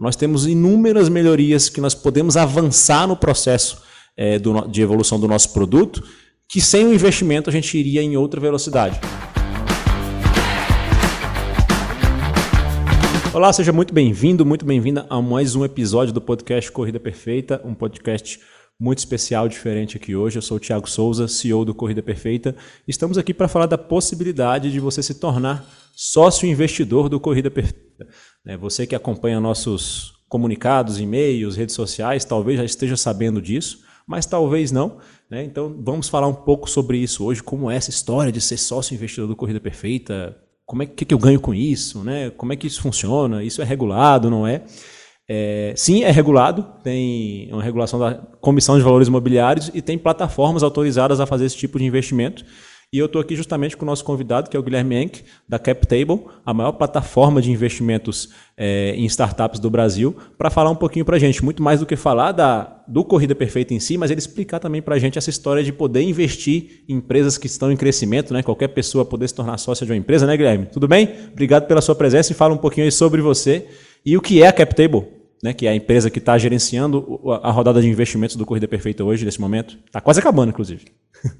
nós temos inúmeras melhorias que nós podemos avançar no processo é, do, de evolução do nosso produto, que sem o investimento a gente iria em outra velocidade. Olá, seja muito bem-vindo, muito bem-vinda a mais um episódio do podcast Corrida Perfeita, um podcast muito especial, diferente aqui hoje. Eu sou o Thiago Souza, CEO do Corrida Perfeita. Estamos aqui para falar da possibilidade de você se tornar sócio investidor do Corrida Perfeita. É, você que acompanha nossos comunicados, e-mails, redes sociais, talvez já esteja sabendo disso, mas talvez não. Né? Então vamos falar um pouco sobre isso hoje, como é essa história de ser sócio investidor do Corrida Perfeita, como é que, que eu ganho com isso, né? como é que isso funciona, isso é regulado, não é? É, sim, é regulado, tem uma regulação da Comissão de Valores Imobiliários e tem plataformas autorizadas a fazer esse tipo de investimento. E eu estou aqui justamente com o nosso convidado, que é o Guilherme Enck, da CapTable, a maior plataforma de investimentos é, em startups do Brasil, para falar um pouquinho para a gente, muito mais do que falar da, do Corrida Perfeita em si, mas ele explicar também para a gente essa história de poder investir em empresas que estão em crescimento, né? qualquer pessoa poder se tornar sócia de uma empresa, né, Guilherme? Tudo bem? Obrigado pela sua presença e fala um pouquinho aí sobre você e o que é a CapTable né, que é a empresa que está gerenciando a rodada de investimentos do Corrida Perfeita hoje, nesse momento. Está quase acabando, inclusive.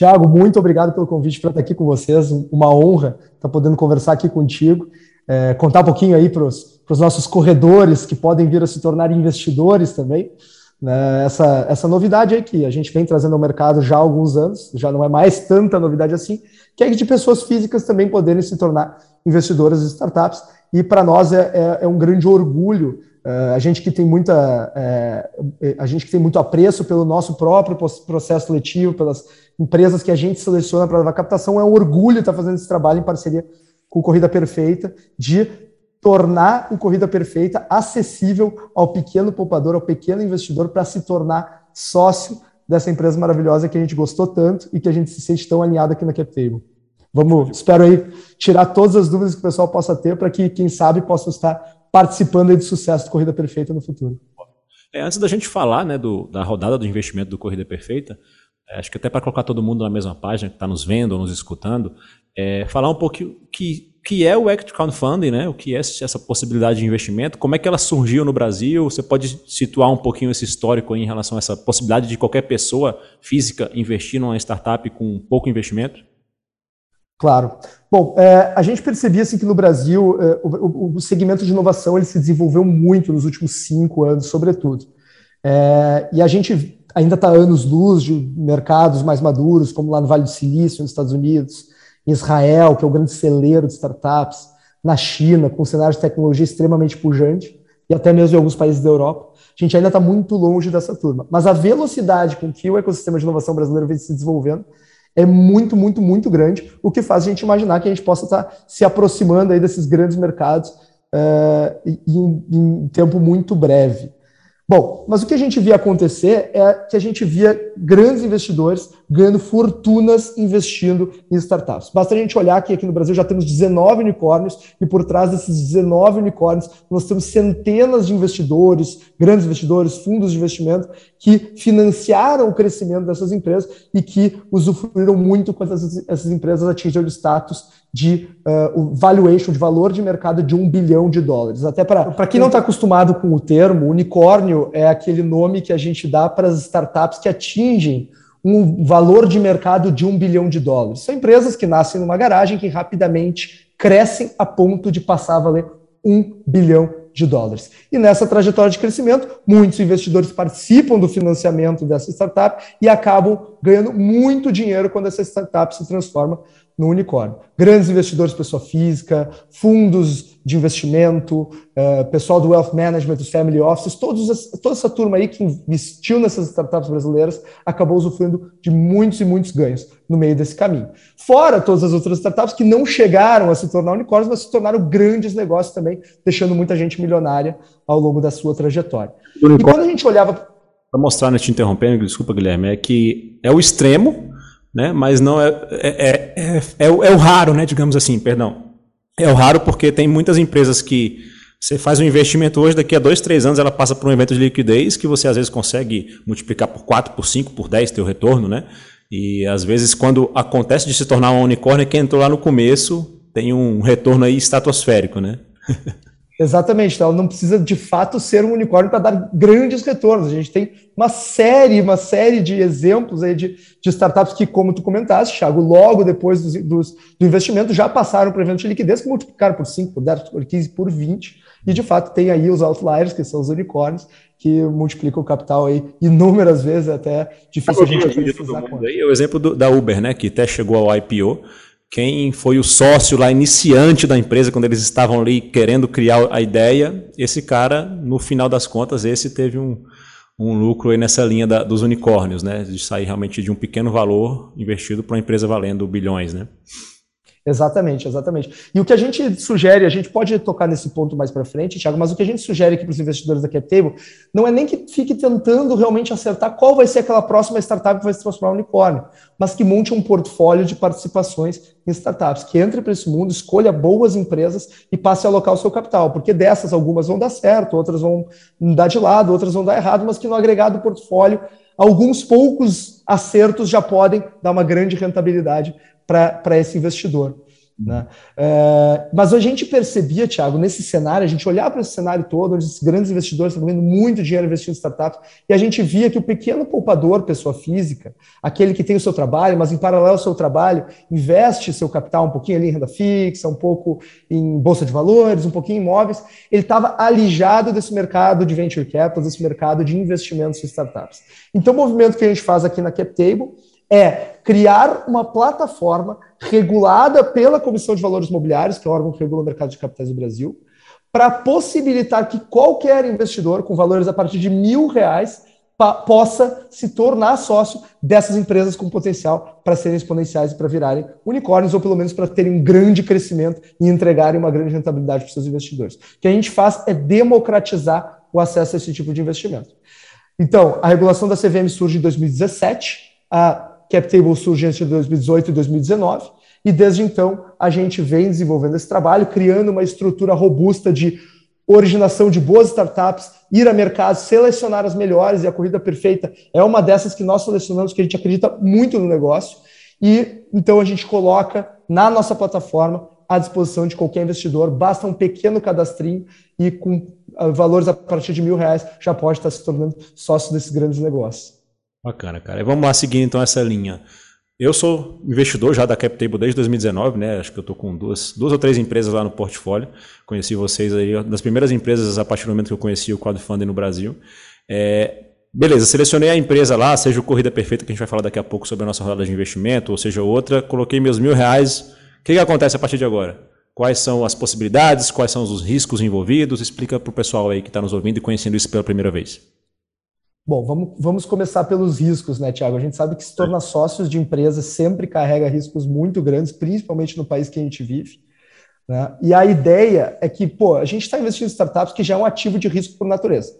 Tiago, muito obrigado pelo convite para estar aqui com vocês. Uma honra estar podendo conversar aqui contigo, é, contar um pouquinho aí para os nossos corredores que podem vir a se tornar investidores também. Né, essa, essa novidade aí que a gente vem trazendo ao mercado já há alguns anos, já não é mais tanta novidade assim, que é de pessoas físicas também poderem se tornar investidoras de startups. E para nós é, é, é um grande orgulho Uh, a gente que tem muita é, a gente que tem muito apreço pelo nosso próprio processo seletivo, pelas empresas que a gente seleciona para a captação, é um orgulho estar fazendo esse trabalho em parceria com Corrida Perfeita, de tornar o Corrida Perfeita acessível ao pequeno poupador, ao pequeno investidor, para se tornar sócio dessa empresa maravilhosa que a gente gostou tanto e que a gente se sente tão alinhado aqui na CapTable. Vamos, espero aí tirar todas as dúvidas que o pessoal possa ter para que, quem sabe, possa estar participando de sucesso do Corrida Perfeita no futuro. É, antes da gente falar né, do, da rodada do investimento do Corrida Perfeita, é, acho que até para colocar todo mundo na mesma página, que está nos vendo ou nos escutando, é, falar um pouquinho que que é o Act Crowdfunding, né? O que é essa possibilidade de investimento? Como é que ela surgiu no Brasil? Você pode situar um pouquinho esse histórico em relação a essa possibilidade de qualquer pessoa física investir numa startup com pouco investimento? Claro. Bom, é, a gente percebia assim, que no Brasil é, o, o, segmento de inovação ele se desenvolveu muito nos últimos cinco anos, sobretudo. É, e a gente ainda está anos-luz de mercados mais maduros, como lá no Vale do Silício, nos Estados Unidos, em Israel, que é o grande celeiro de startups, na China, com um cenário de tecnologia extremamente pujante, e até mesmo em alguns países da Europa. A gente ainda está muito longe dessa turma. Mas a velocidade com que o ecossistema de inovação brasileiro vem se desenvolvendo é muito, muito, muito grande, o que faz a gente imaginar que a gente possa estar se aproximando aí desses grandes mercados uh, em, em tempo muito breve. Bom, mas o que a gente via acontecer é que a gente via grandes investidores ganhando fortunas investindo em startups. Basta a gente olhar que aqui no Brasil já temos 19 unicórnios e por trás desses 19 unicórnios nós temos centenas de investidores, grandes investidores, fundos de investimento que financiaram o crescimento dessas empresas e que usufruíram muito quando essas, empresas atingiram o status de uh, valuation, de valor de mercado de um bilhão de dólares. Até para quem não está acostumado com o termo, unicórnio é aquele nome que a gente dá para as startups que atingem um valor de mercado de um bilhão de dólares. São empresas que nascem numa garagem que rapidamente crescem a ponto de passar a valer um bilhão de dólares. E nessa trajetória de crescimento, muitos investidores participam do financiamento dessa startup e acabam ganhando muito dinheiro quando essa startup se transforma no unicórnio. Grandes investidores, pessoa física, fundos de investimento, uh, pessoal do wealth management, os family offices, todos, toda essa turma aí que investiu nessas startups brasileiras acabou usufruindo de muitos e muitos ganhos no meio desse caminho. Fora todas as outras startups que não chegaram a se tornar unicórnios, mas se tornaram grandes negócios também, deixando muita gente milionária ao longo da sua trajetória. E quando a gente olhava. Para mostrar, né, te interrompendo, desculpa, Guilherme, é que é o extremo né? mas não é, é, é, é, é, o, é o raro, né? digamos assim, perdão. É o raro porque tem muitas empresas que você faz um investimento hoje, daqui a dois, três anos ela passa por um evento de liquidez que você às vezes consegue multiplicar por 4, por 5, por 10 teu retorno, né? E às vezes quando acontece de se tornar um unicórnio, quem entrou lá no começo tem um retorno aí estratosférico, né? Exatamente, então ela não precisa de fato ser um unicórnio para dar grandes retornos. A gente tem uma série, uma série de exemplos aí de, de startups que, como tu comentaste, Thiago, logo depois dos, dos, do investimento já passaram para eventos de liquidez que multiplicaram por 5, por 10, por 15, por 20, e de fato tem aí os outliers, que são os unicórnios, que multiplicam o capital aí inúmeras vezes, até difícil a gente precisar. Aí, o exemplo do, da Uber, né, que até chegou ao IPO, quem foi o sócio lá iniciante da empresa quando eles estavam ali querendo criar a ideia, esse cara, no final das contas, esse teve um, um lucro aí nessa linha da, dos unicórnios, né? De sair realmente de um pequeno valor investido para uma empresa valendo bilhões, né? Exatamente, exatamente. E o que a gente sugere, a gente pode tocar nesse ponto mais para frente, Thiago, mas o que a gente sugere aqui para os investidores da CapTable não é nem que fique tentando realmente acertar qual vai ser aquela próxima startup que vai se transformar em unicórnio, mas que monte um portfólio de participações em startups, que entre para esse mundo, escolha boas empresas e passe a alocar o seu capital, porque dessas algumas vão dar certo, outras vão dar de lado, outras vão dar errado, mas que no agregado portfólio, alguns poucos acertos já podem dar uma grande rentabilidade para esse investidor. Né? É, mas a gente percebia, Thiago, nesse cenário, a gente olhava para esse cenário todo, onde esses grandes investidores estão ganhando muito dinheiro investindo em startups, e a gente via que o pequeno poupador, pessoa física, aquele que tem o seu trabalho, mas em paralelo ao seu trabalho, investe seu capital um pouquinho ali em renda fixa, um pouco em bolsa de valores, um pouquinho em imóveis, ele estava alijado desse mercado de venture capital, desse mercado de investimentos em startups. Então, o movimento que a gente faz aqui na CapTable é criar uma plataforma regulada pela Comissão de Valores Imobiliários, que é o órgão que regula o mercado de capitais do Brasil, para possibilitar que qualquer investidor com valores a partir de mil reais possa se tornar sócio dessas empresas com potencial para serem exponenciais e para virarem unicórnios, ou pelo menos para terem um grande crescimento e entregarem uma grande rentabilidade para seus investidores. O que a gente faz é democratizar o acesso a esse tipo de investimento. Então, a regulação da CVM surge em 2017, a CapTable surge entre 2018 e 2019, e desde então a gente vem desenvolvendo esse trabalho, criando uma estrutura robusta de originação de boas startups, ir a mercado, selecionar as melhores, e a corrida perfeita é uma dessas que nós selecionamos, que a gente acredita muito no negócio, e então a gente coloca na nossa plataforma à disposição de qualquer investidor, basta um pequeno cadastrinho e com ah, valores a partir de mil reais já pode estar se tornando sócio desses grandes negócios. Bacana, cara. E vamos lá seguir então essa linha. Eu sou investidor já da CapTable desde 2019, né? Acho que eu estou com duas, duas ou três empresas lá no portfólio. Conheci vocês aí, das primeiras empresas a partir do momento que eu conheci o crowdfunding no Brasil. É, beleza, selecionei a empresa lá, seja o Corrida Perfeita, que a gente vai falar daqui a pouco sobre a nossa rodada de investimento, ou seja outra, coloquei meus mil reais. O que, que acontece a partir de agora? Quais são as possibilidades, quais são os riscos envolvidos? Explica para o pessoal aí que está nos ouvindo e conhecendo isso pela primeira vez. Bom, vamos, vamos começar pelos riscos, né, Tiago? A gente sabe que se tornar sócios de empresas sempre carrega riscos muito grandes, principalmente no país que a gente vive. Né? E a ideia é que, pô, a gente está investindo em startups que já é um ativo de risco por natureza.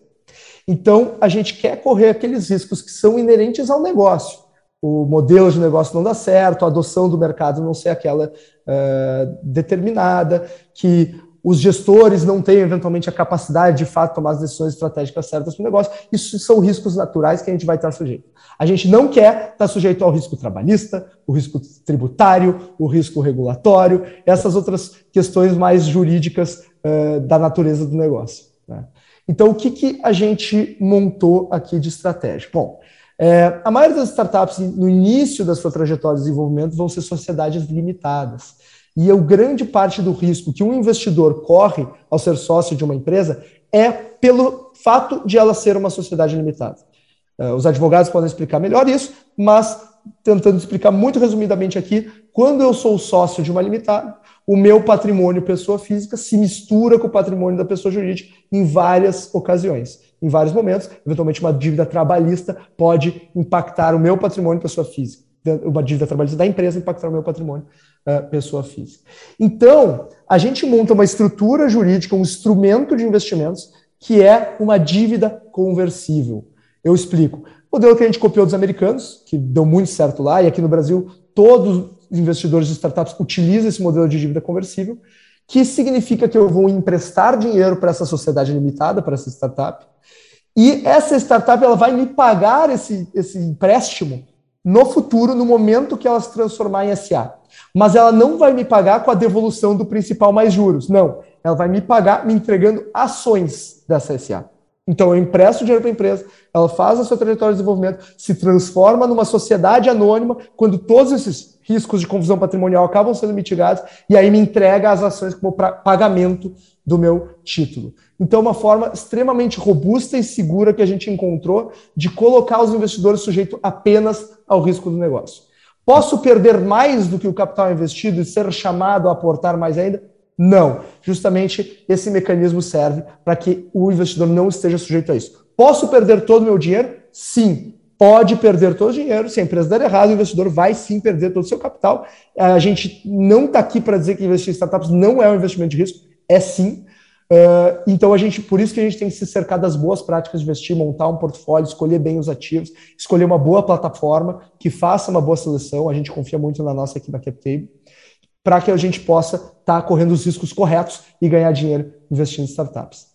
Então, a gente quer correr aqueles riscos que são inerentes ao negócio. O modelo de negócio não dá certo, a adoção do mercado não ser aquela uh, determinada, que os gestores não têm, eventualmente, a capacidade de fato tomar as decisões estratégicas certas para o negócio. Isso são riscos naturais que a gente vai estar sujeito. A gente não quer estar sujeito ao risco trabalhista, o risco tributário, o risco regulatório, essas outras questões mais jurídicas uh, da natureza do negócio. Né? Então, o que, que a gente montou aqui de estratégia? Bom, é, a maioria das startups, no início da sua trajetória de desenvolvimento, vão ser sociedades limitadas. E a grande parte do risco que um investidor corre ao ser sócio de uma empresa é pelo fato de ela ser uma sociedade limitada. Uh, os advogados podem explicar melhor isso, mas tentando explicar muito resumidamente aqui, quando eu sou sócio de uma limitada, o meu patrimônio pessoa física se mistura com o patrimônio da pessoa jurídica em várias ocasiões, em vários momentos. Eventualmente, uma dívida trabalhista pode impactar o meu patrimônio pessoa física, uma dívida trabalhista da empresa impactar o meu patrimônio uh, pessoa física. Então, a gente monta uma estrutura jurídica, um instrumento de investimentos que é uma dívida conversível. Eu explico. O modelo que a gente copiou dos americanos, que deu muito certo lá, e aqui no Brasil todos os investidores de startups utilizam esse modelo de dívida conversível, que significa que eu vou emprestar dinheiro para essa sociedade limitada, para essa startup, e essa startup ela vai me pagar esse, esse empréstimo no futuro, no momento que ela se transformar em SA mas ela não vai me pagar com a devolução do principal mais juros. Não, Ela vai me pagar me entregando ações dessa SA. Então, eu empresto dinheiro para a empresa, ela faz a sua trajetória de desenvolvimento, se transforma numa sociedade anônima, quando todos esses riscos de confusão patrimonial acabam sendo mitigados, e aí me entrega as ações como pagamento do meu título. Então, uma forma extremamente robusta e segura que a gente encontrou de colocar os investidores sujeitos apenas ao risco do negócio. Posso perder mais do que o capital investido e ser chamado a aportar mais ainda? Não. Justamente esse mecanismo serve para que o investidor não esteja sujeito a isso. Posso perder todo o meu dinheiro? Sim. Pode perder todo o dinheiro. Se a empresa der errado, o investidor vai sim perder todo o seu capital. A gente não está aqui para dizer que investir em startups não é um investimento de risco. É sim. Uh, então a gente, por isso que a gente tem que se cercar das boas práticas de investir, montar um portfólio, escolher bem os ativos, escolher uma boa plataforma que faça uma boa seleção. A gente confia muito na nossa aqui na CapTable para que a gente possa estar tá correndo os riscos corretos e ganhar dinheiro investindo em startups.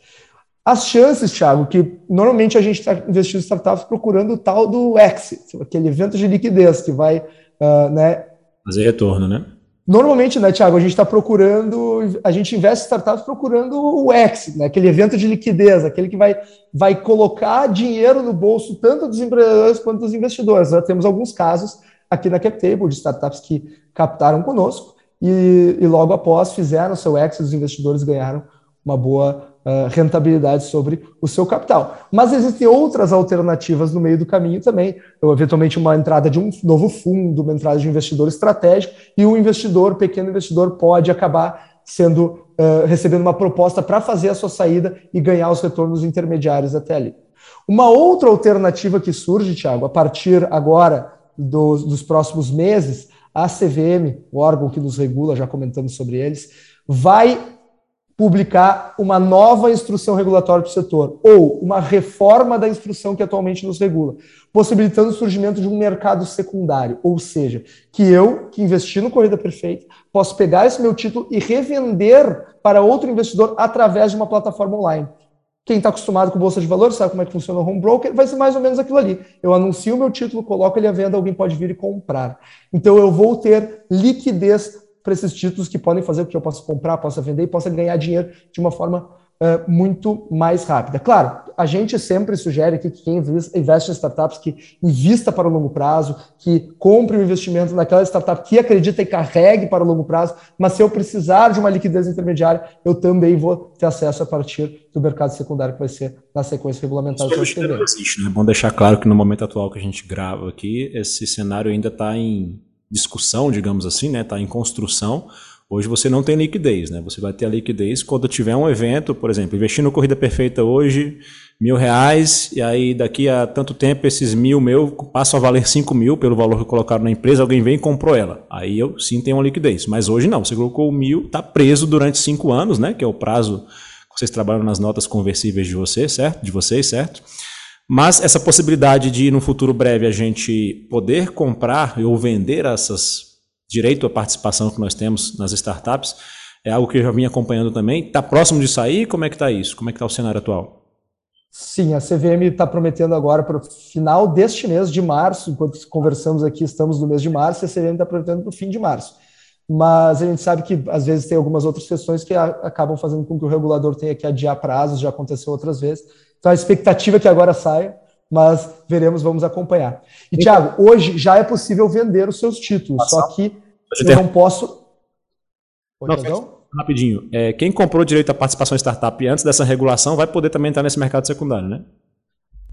As chances, Thiago, que normalmente a gente está investindo em startups procurando o tal do exit, aquele evento de liquidez que vai, uh, né? Fazer retorno, né? Normalmente, né, Thiago, a gente está procurando, a gente investe em startups procurando o exit, né, aquele evento de liquidez, aquele que vai, vai colocar dinheiro no bolso tanto dos empreendedores quanto dos investidores. Já temos alguns casos aqui na CapTable de startups que captaram conosco e, e logo após fizeram seu exit, os investidores ganharam uma boa uh, rentabilidade sobre o seu capital. Mas existem outras alternativas no meio do caminho também, então, eventualmente uma entrada de um novo fundo, uma entrada de um investidor estratégico, e um investidor, pequeno investidor, pode acabar sendo uh, recebendo uma proposta para fazer a sua saída e ganhar os retornos intermediários até ali. Uma outra alternativa que surge, Tiago, a partir agora dos, dos próximos meses, a CVM, o órgão que nos regula, já comentamos sobre eles, vai publicar uma nova instrução regulatória para o setor, ou uma reforma da instrução que atualmente nos regula, possibilitando o surgimento de um mercado secundário, ou seja, que eu, que investi no Corrida Perfeita, posso pegar esse meu título e revender para outro investidor através de uma plataforma online. Quem está acostumado com bolsa de valores sabe como é que funciona o home broker, vai ser mais ou menos aquilo ali. Eu anuncio o meu título, coloco ele à venda, alguém pode vir e comprar. Então eu vou ter liquidez para esses títulos que podem fazer o que eu possa comprar, possa vender e possa ganhar dinheiro de uma forma uh, muito mais rápida. Claro, a gente sempre sugere que quem investe em startups que invista para o longo prazo, que compre o um investimento naquela startup que acredita e carregue para o longo prazo, mas se eu precisar de uma liquidez intermediária, eu também vou ter acesso a partir do mercado secundário, que vai ser na sequência regulamentar Isso existe, né? É bom deixar claro que no momento atual que a gente grava aqui, esse cenário ainda está em discussão, digamos assim, né? Está em construção. Hoje você não tem liquidez, né? Você vai ter a liquidez quando tiver um evento, por exemplo, investindo Corrida Perfeita hoje, mil reais, e aí daqui a tanto tempo esses mil meu passam a valer cinco mil pelo valor que colocaram na empresa, alguém vem e comprou ela. Aí eu sim tenho uma liquidez. Mas hoje não, você colocou mil, está preso durante cinco anos, né? Que é o prazo que vocês trabalham nas notas conversíveis de você, certo? De vocês, certo? Mas essa possibilidade de, no futuro breve, a gente poder comprar ou vender essas direito à participação que nós temos nas startups, é algo que eu já vim acompanhando também. Está próximo de sair? Como é que está isso? Como é que está o cenário atual? Sim, a CVM está prometendo agora para o final deste mês de março, enquanto conversamos aqui, estamos no mês de março, e a CVM está prometendo para o fim de março. Mas a gente sabe que às vezes tem algumas outras questões que acabam fazendo com que o regulador tenha que adiar prazos, já aconteceu outras vezes. Então a expectativa é que agora saia, mas veremos, vamos acompanhar. E, Tiago, hoje já é possível vender os seus títulos, só que eu não posso. não, rapidinho. É, quem comprou direito à participação em startup antes dessa regulação vai poder também entrar nesse mercado secundário, né?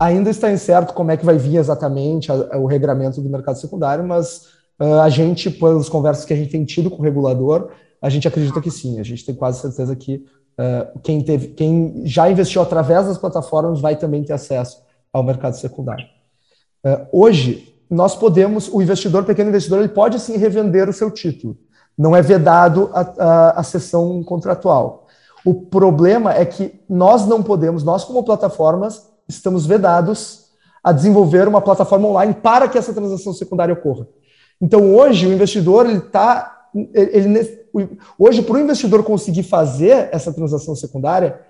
Ainda está incerto como é que vai vir exatamente a, a, o regramento do mercado secundário, mas uh, a gente, pelas conversas que a gente tem tido com o regulador, a gente acredita que sim. A gente tem quase certeza que uh, quem, teve, quem já investiu através das plataformas vai também ter acesso ao mercado secundário. Uh, hoje, nós podemos, o investidor, pequeno investidor, ele pode sim revender o seu título. Não é vedado a, a, a sessão contratual. O problema é que nós não podemos, nós como plataformas, estamos vedados a desenvolver uma plataforma online para que essa transação secundária ocorra. Então, hoje, o investidor, ele está. Ele, hoje, para o investidor conseguir fazer essa transação secundária,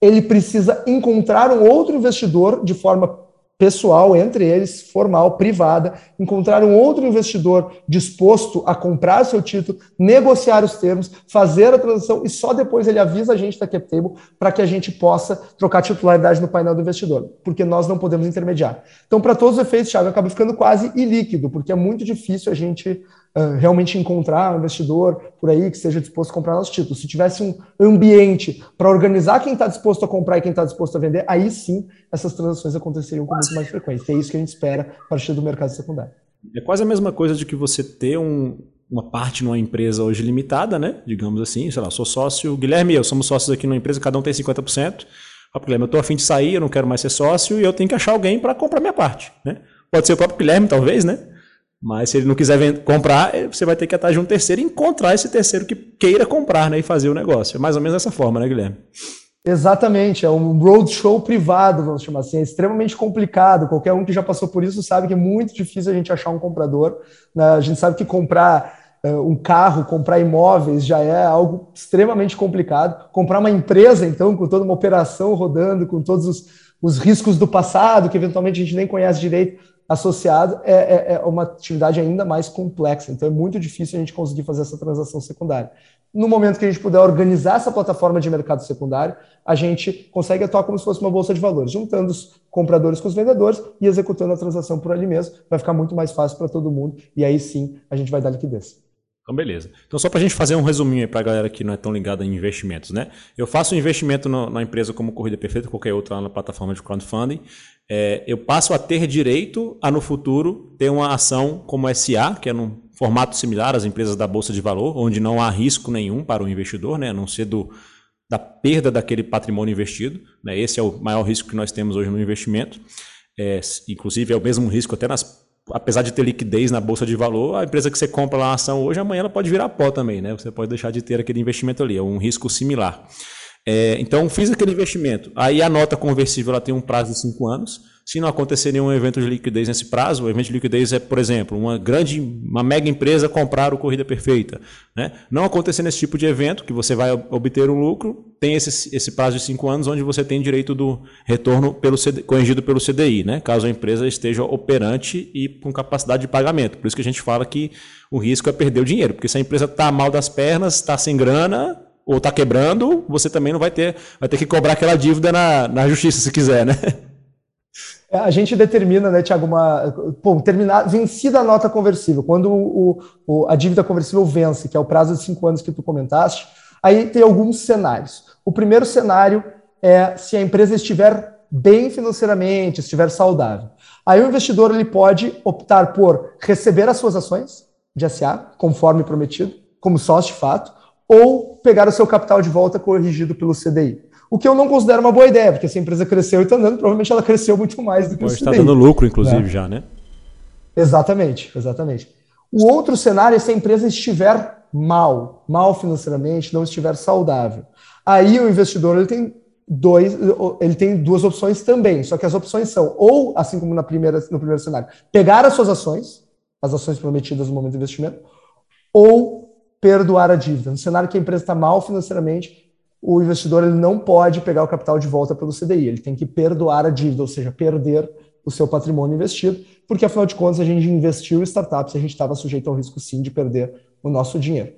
ele precisa encontrar um outro investidor de forma pessoal entre eles, formal, privada, encontrar um outro investidor disposto a comprar seu título, negociar os termos, fazer a transação e só depois ele avisa a gente da CapTable para que a gente possa trocar titularidade no painel do investidor, porque nós não podemos intermediar. Então, para todos os efeitos, Thiago, acaba ficando quase ilíquido, porque é muito difícil a gente uh, realmente encontrar um investidor por aí que esteja disposto a comprar nossos títulos. Se tivesse um ambiente para organizar quem está disposto a comprar e quem está disposto a vender, aí sim essas transações aconteceriam com muito mais frequência. É isso que a gente espera a partir do mercado secundário. É quase a mesma coisa de que você ter um, uma parte numa empresa hoje limitada, né? Digamos assim, sei lá, sou sócio, Guilherme e eu somos sócios aqui numa empresa, cada um tem 50%. O Guilherme, eu estou afim de sair, eu não quero mais ser sócio e eu tenho que achar alguém para comprar minha parte, né? Pode ser o próprio Guilherme, talvez, né? Mas se ele não quiser comprar, eh, você vai ter que atrás de um terceiro e encontrar esse terceiro que queira comprar né, e fazer o negócio. É mais ou menos dessa forma, né, Guilherme? Exatamente, é um roadshow privado, vamos chamar assim, é extremamente complicado. Qualquer um que já passou por isso sabe que é muito difícil a gente achar um comprador. Né? A gente sabe que comprar uh, um carro, comprar imóveis já é algo extremamente complicado. Comprar uma empresa, então, com toda uma operação rodando, com todos os, os riscos do passado, que eventualmente a gente nem conhece direito, associado, é, é, é, uma atividade ainda mais complexa. Então é muito difícil a gente conseguir fazer essa transação secundária. No momento que a gente puder organizar essa plataforma de mercado secundário, a gente consegue atuar como se fosse uma bolsa de valores, juntando os compradores com os vendedores e executando a transação por ali mesmo. Vai ficar muito mais fácil para todo mundo e aí sim a gente vai dar liquidez. Então, beleza. Então, só para a gente fazer um resuminho aí para a galera que não é tão ligada em investimentos, né? Eu faço um investimento no, na empresa como Corrida Perfeita, qualquer outra lá na plataforma de crowdfunding. É, eu passo a ter direito a, no futuro, ter uma ação como SA, que é num formato similar às empresas da Bolsa de Valor, onde não há risco nenhum para o investidor, né? A não ser do, da perda daquele patrimônio investido. Né? Esse é o maior risco que nós temos hoje no investimento. É, inclusive, é o mesmo risco até nas apesar de ter liquidez na bolsa de valor, a empresa que você compra lá a ação hoje, amanhã ela pode virar pó também, né? Você pode deixar de ter aquele investimento ali, é um risco similar. É, então, fiz aquele investimento. Aí a nota conversível ela tem um prazo de cinco anos. Se não acontecer nenhum evento de liquidez nesse prazo, o evento de liquidez é, por exemplo, uma grande, uma mega empresa comprar o Corrida Perfeita. Né? Não acontecer nesse tipo de evento, que você vai obter um lucro, tem esse, esse prazo de cinco anos, onde você tem direito do retorno pelo CD, corrigido pelo CDI, né? caso a empresa esteja operante e com capacidade de pagamento. Por isso que a gente fala que o risco é perder o dinheiro, porque se a empresa está mal das pernas, está sem grana, ou está quebrando, você também não vai ter, vai ter que cobrar aquela dívida na, na justiça se quiser, né? É, a gente determina, né, Tiago, uma. Bom, terminar, vencida a nota conversível, quando o, o, a dívida conversível vence, que é o prazo de cinco anos que tu comentaste, aí tem alguns cenários. O primeiro cenário é se a empresa estiver bem financeiramente, estiver saudável. Aí o investidor ele pode optar por receber as suas ações de SA, conforme prometido, como sócio de fato, ou pegar o seu capital de volta corrigido pelo CDI. O que eu não considero uma boa ideia, porque se a empresa cresceu e está andando, provavelmente ela cresceu muito mais do que o está dando lucro, inclusive, né? já, né? Exatamente, exatamente. O outro cenário é se a empresa estiver mal, mal financeiramente, não estiver saudável. Aí o investidor ele tem dois, ele tem duas opções também. Só que as opções são ou, assim como na primeira, no primeiro cenário, pegar as suas ações, as ações prometidas no momento do investimento, ou perdoar a dívida. No cenário que a empresa está mal financeiramente, o investidor ele não pode pegar o capital de volta pelo CDI, ele tem que perdoar a dívida, ou seja, perder o seu patrimônio investido, porque afinal de contas a gente investiu em startups e a gente estava sujeito ao risco sim de perder o nosso dinheiro.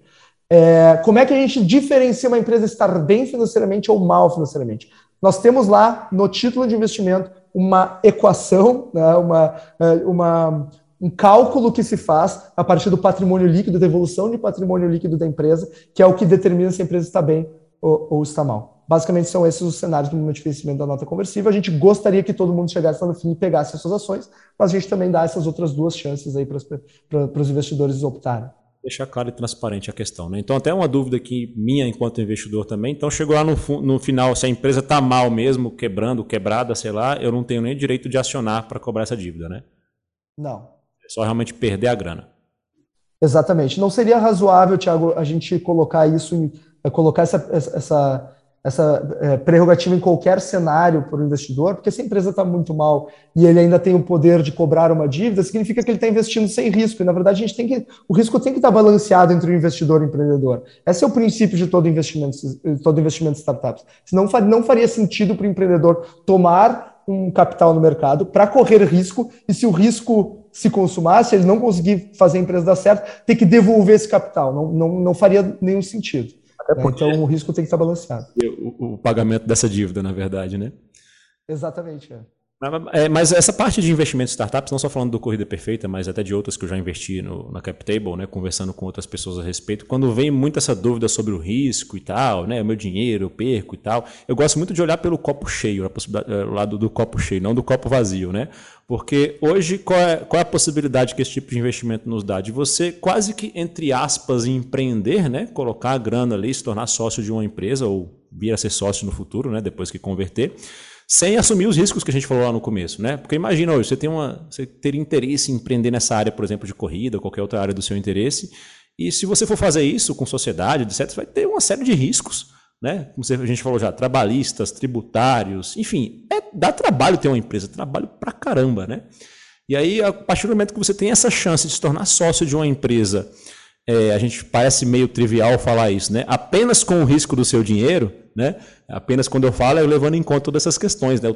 É, como é que a gente diferencia uma empresa estar bem financeiramente ou mal financeiramente? Nós temos lá no título de investimento uma equação, né, uma, é, uma, um cálculo que se faz a partir do patrimônio líquido, da evolução de patrimônio líquido da empresa, que é o que determina se a empresa está bem ou, ou está mal. Basicamente são esses os cenários do momento de vencimento da nota conversível. A gente gostaria que todo mundo chegasse lá no fim e pegasse as suas ações, mas a gente também dá essas outras duas chances aí para, os investidores optarem deixar claro e transparente a questão. Né? Então, até uma dúvida aqui minha enquanto investidor também. Então, chegou lá no, no final, se a empresa está mal mesmo, quebrando, quebrada, sei lá, eu não tenho nem direito de acionar para cobrar essa dívida, né? Não. É só realmente perder a grana. Exatamente. Não seria razoável, Thiago, a gente colocar isso em colocar essa, essa, essa é, prerrogativa em qualquer cenário para o investidor, porque se a empresa está muito mal e ele ainda tem o poder de cobrar uma dívida, significa que ele está investindo sem risco. E, na verdade, a gente tem que. O risco tem que estar tá balanceado entre o investidor e o empreendedor. Esse é o princípio de todo investimento, todo investimento em startups. Senão não faria sentido para o empreendedor tomar um capital no mercado para correr risco, e se o risco se consumar, se ele não conseguir fazer a empresa dar certo, ter que devolver esse capital. Não, não, não faria nenhum sentido. Né? Então o risco tem que estar balanceado. O, o, pagamento dessa dívida, na verdade, né? Exatamente. É. É, mas essa parte de investimento em startups, não só falando do Corrida Perfeita, mas até de outras que eu já investi no, na CapTable, né, conversando com outras pessoas a respeito, quando vem muito essa dúvida sobre o risco e tal, né, o meu dinheiro, eu perco e tal, eu gosto muito de olhar pelo copo cheio, é, o lado do copo cheio, não do copo vazio, né? Porque hoje, qual é, qual é a possibilidade que esse tipo de investimento nos dá? De você quase que, entre aspas, empreender, né, colocar a grana ali, se tornar sócio de uma empresa ou vir a ser sócio no futuro, né, depois que converter, sem assumir os riscos que a gente falou lá no começo, né? Porque imagina hoje, você tem uma, você ter interesse em empreender nessa área, por exemplo, de corrida, ou qualquer outra área do seu interesse, e se você for fazer isso com sociedade, etc, você vai ter uma série de riscos, né? Como a gente falou já, trabalhistas, tributários, enfim, é, dá trabalho ter uma empresa, trabalho pra caramba, né? E aí, a partir do momento que você tem essa chance de se tornar sócio de uma empresa, é, a gente parece meio trivial falar isso, né? Apenas com o risco do seu dinheiro, né? Apenas quando eu falo, é levando em conta todas essas questões, né?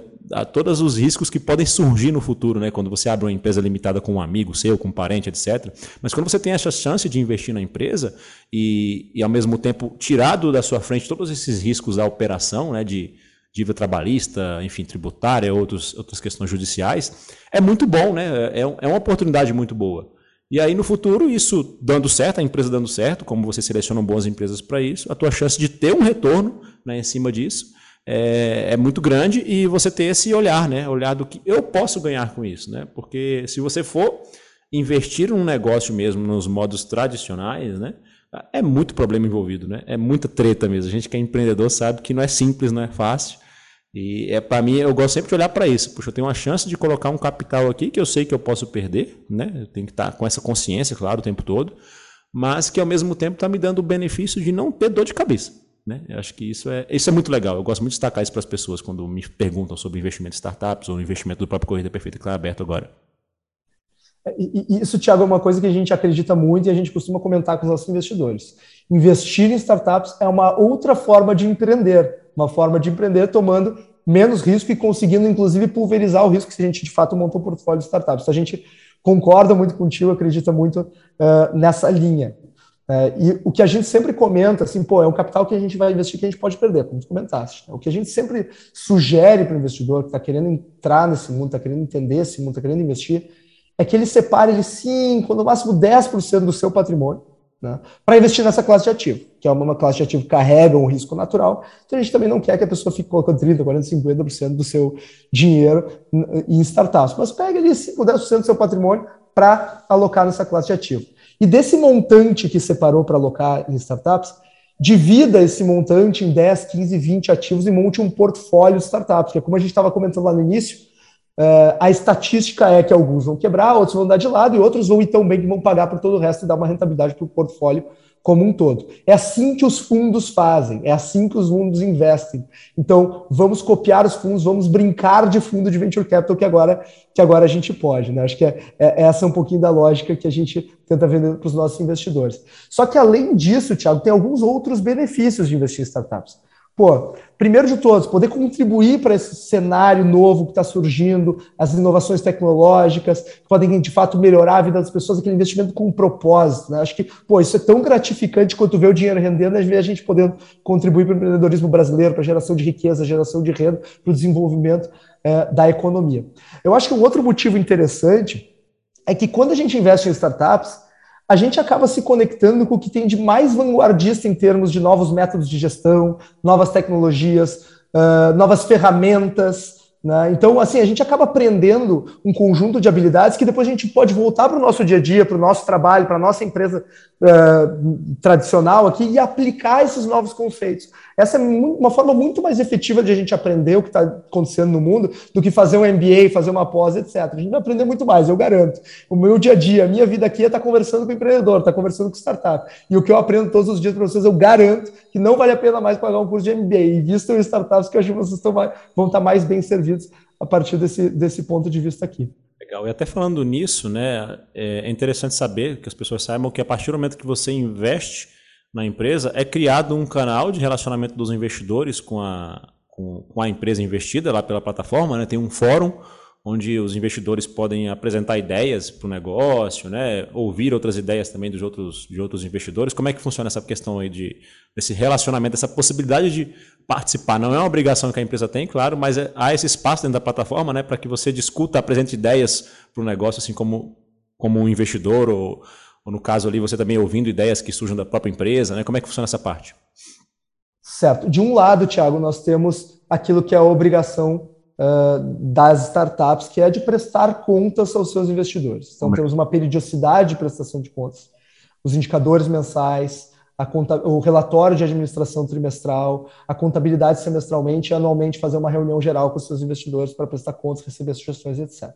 todos os riscos que podem surgir no futuro, né? Quando você abre uma empresa limitada com um amigo seu, com um parente, etc. Mas quando você tem essa chance de investir na empresa e, e ao mesmo tempo tirado da sua frente todos esses riscos da operação, né? De dívida trabalhista, enfim, tributária, outros, outras questões judiciais, é muito bom, né? É, é uma oportunidade muito boa. E aí, no futuro, isso dando certo, a empresa dando certo, como você seleciona boas empresas para isso, a tua chance de ter um retorno né, em cima disso é, é, muito grande e você ter esse olhar, né? Olhar do que eu posso ganhar com isso, né? Porque se você for investir num negócio mesmo nos modos tradicionais, né? É muito problema envolvido, né? É muita treta mesmo. A gente que é empreendedor sabe que não é simples, não é fácil. E é para mim, eu gosto sempre de olhar para isso. Puxa, eu tenho uma chance de colocar um capital aqui que eu sei que eu posso perder, né? Eu tenho que estar com essa consciência, claro, o tempo todo, mas que ao mesmo tempo está me dando o benefício de não ter dor de cabeça. Né? Eu acho que isso é, isso é muito legal. Eu gosto muito de destacar isso para as pessoas quando me perguntam sobre investimento em startups ou investimento do próprio Corrida Perfeita, que está aberto agora. É, isso, Thiago, é uma coisa que a gente acredita muito e a gente costuma comentar com os nossos investidores. Investir em startups é uma outra forma de empreender uma forma de empreender tomando menos risco e conseguindo, inclusive, pulverizar o risco se a gente, de fato, montou um portfólio de startups. Então, a gente concorda muito contigo, acredita muito uh, nessa linha. Uh, e o que a gente sempre comenta, assim, pô, é um capital que a gente vai investir que a gente pode perder, como tu comentaste. Né? O que a gente sempre sugere para o investidor que está querendo entrar nesse mundo, está querendo entender esse mundo, está querendo investir, é que ele separe ele 5, no máximo 10% do seu patrimônio, né, para investir nessa classe de ativo, que é uma classe de ativo que carrega um risco natural. Então a gente também não quer que a pessoa fique colocando 30, 40, 50% do seu dinheiro em startups, mas pega ali 5, 10% do seu patrimônio para alocar nessa classe de ativo. E desse montante que separou para alocar em startups, divida esse montante em 10, 15, 20 ativos e monte um portfólio de startups, que é como a gente estava comentando lá no início, Uh, a estatística é que alguns vão quebrar, outros vão dar de lado e outros vão ir tão bem que vão pagar por todo o resto e dar uma rentabilidade para o portfólio como um todo. É assim que os fundos fazem, é assim que os fundos investem. Então, vamos copiar os fundos, vamos brincar de fundo de venture capital que agora, que agora a gente pode. Né? Acho que é, é essa é um pouquinho da lógica que a gente tenta vender para os nossos investidores. Só que, além disso, Thiago, tem alguns outros benefícios de investir em startups. Pô, primeiro de todos, poder contribuir para esse cenário novo que está surgindo, as inovações tecnológicas, que podem de fato melhorar a vida das pessoas, aquele investimento com um propósito. Né? Acho que, pô, isso é tão gratificante quanto ver o dinheiro rendendo, às vezes a gente podendo contribuir para o empreendedorismo brasileiro, para a geração de riqueza, geração de renda, para o desenvolvimento é, da economia. Eu acho que um outro motivo interessante é que quando a gente investe em startups, a gente acaba se conectando com o que tem de mais vanguardista em termos de novos métodos de gestão, novas tecnologias, uh, novas ferramentas. Né? Então, assim, a gente acaba aprendendo um conjunto de habilidades que depois a gente pode voltar para o nosso dia a dia, para o nosso trabalho, para a nossa empresa uh, tradicional aqui e aplicar esses novos conceitos. Essa é uma forma muito mais efetiva de a gente aprender o que está acontecendo no mundo do que fazer um MBA, fazer uma pós, etc. A gente vai aprender muito mais, eu garanto. O meu dia a dia, a minha vida aqui é estar tá conversando com o empreendedor, estar tá conversando com startup. E o que eu aprendo todos os dias para vocês, eu garanto que não vale a pena mais pagar um curso de MBA. E visto em startups que eu acho que vocês vão estar tá mais bem servidos a partir desse, desse ponto de vista aqui. Legal. E até falando nisso, né, é interessante saber que as pessoas saibam que a partir do momento que você investe na empresa, é criado um canal de relacionamento dos investidores com a, com, com a empresa investida lá pela plataforma, né? tem um fórum onde os investidores podem apresentar ideias para o negócio, né? ouvir outras ideias também dos outros, de outros investidores. Como é que funciona essa questão aí de, desse relacionamento, essa possibilidade de participar? Não é uma obrigação que a empresa tem, claro, mas é, há esse espaço dentro da plataforma né? para que você discuta, apresente ideias para o negócio, assim como, como um investidor, ou, ou no caso ali você também ouvindo ideias que surjam da própria empresa. Né? Como é que funciona essa parte? Certo. De um lado, Thiago, nós temos aquilo que é a obrigação uh, das startups, que é de prestar contas aos seus investidores. Então, temos uma periodicidade de prestação de contas, os indicadores mensais, Conta, o relatório de administração trimestral, a contabilidade semestralmente e anualmente fazer uma reunião geral com os seus investidores para prestar contas, receber sugestões, etc.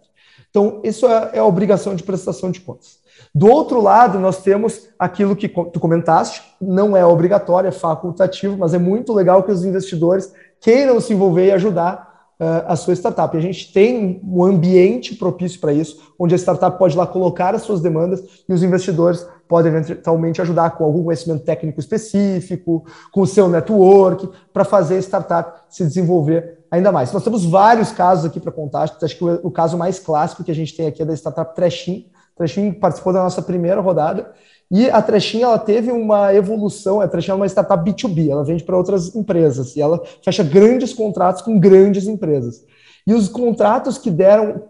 Então, isso é, é, a obrigação de prestação de contas. Do outro lado, nós temos aquilo que tu comentaste, não é obrigatório, é facultativo, mas é muito legal que os investidores queiram se envolver e ajudar uh, a sua startup. A gente tem um ambiente propício para isso, onde a startup pode lá colocar as suas demandas e os investidores podem eventualmente ajudar com algum conhecimento técnico específico, com o seu network, para fazer a startup se desenvolver ainda mais. Nós temos vários casos aqui para contar. Acho que o, caso mais clássico que a gente tem aqui é da startup Trechin. Trechin participou da nossa primeira rodada e a Trechin ela teve uma evolução. A Trechin é uma startup B2B, ela vende para outras empresas e ela fecha grandes contratos com grandes empresas. E os contratos que deram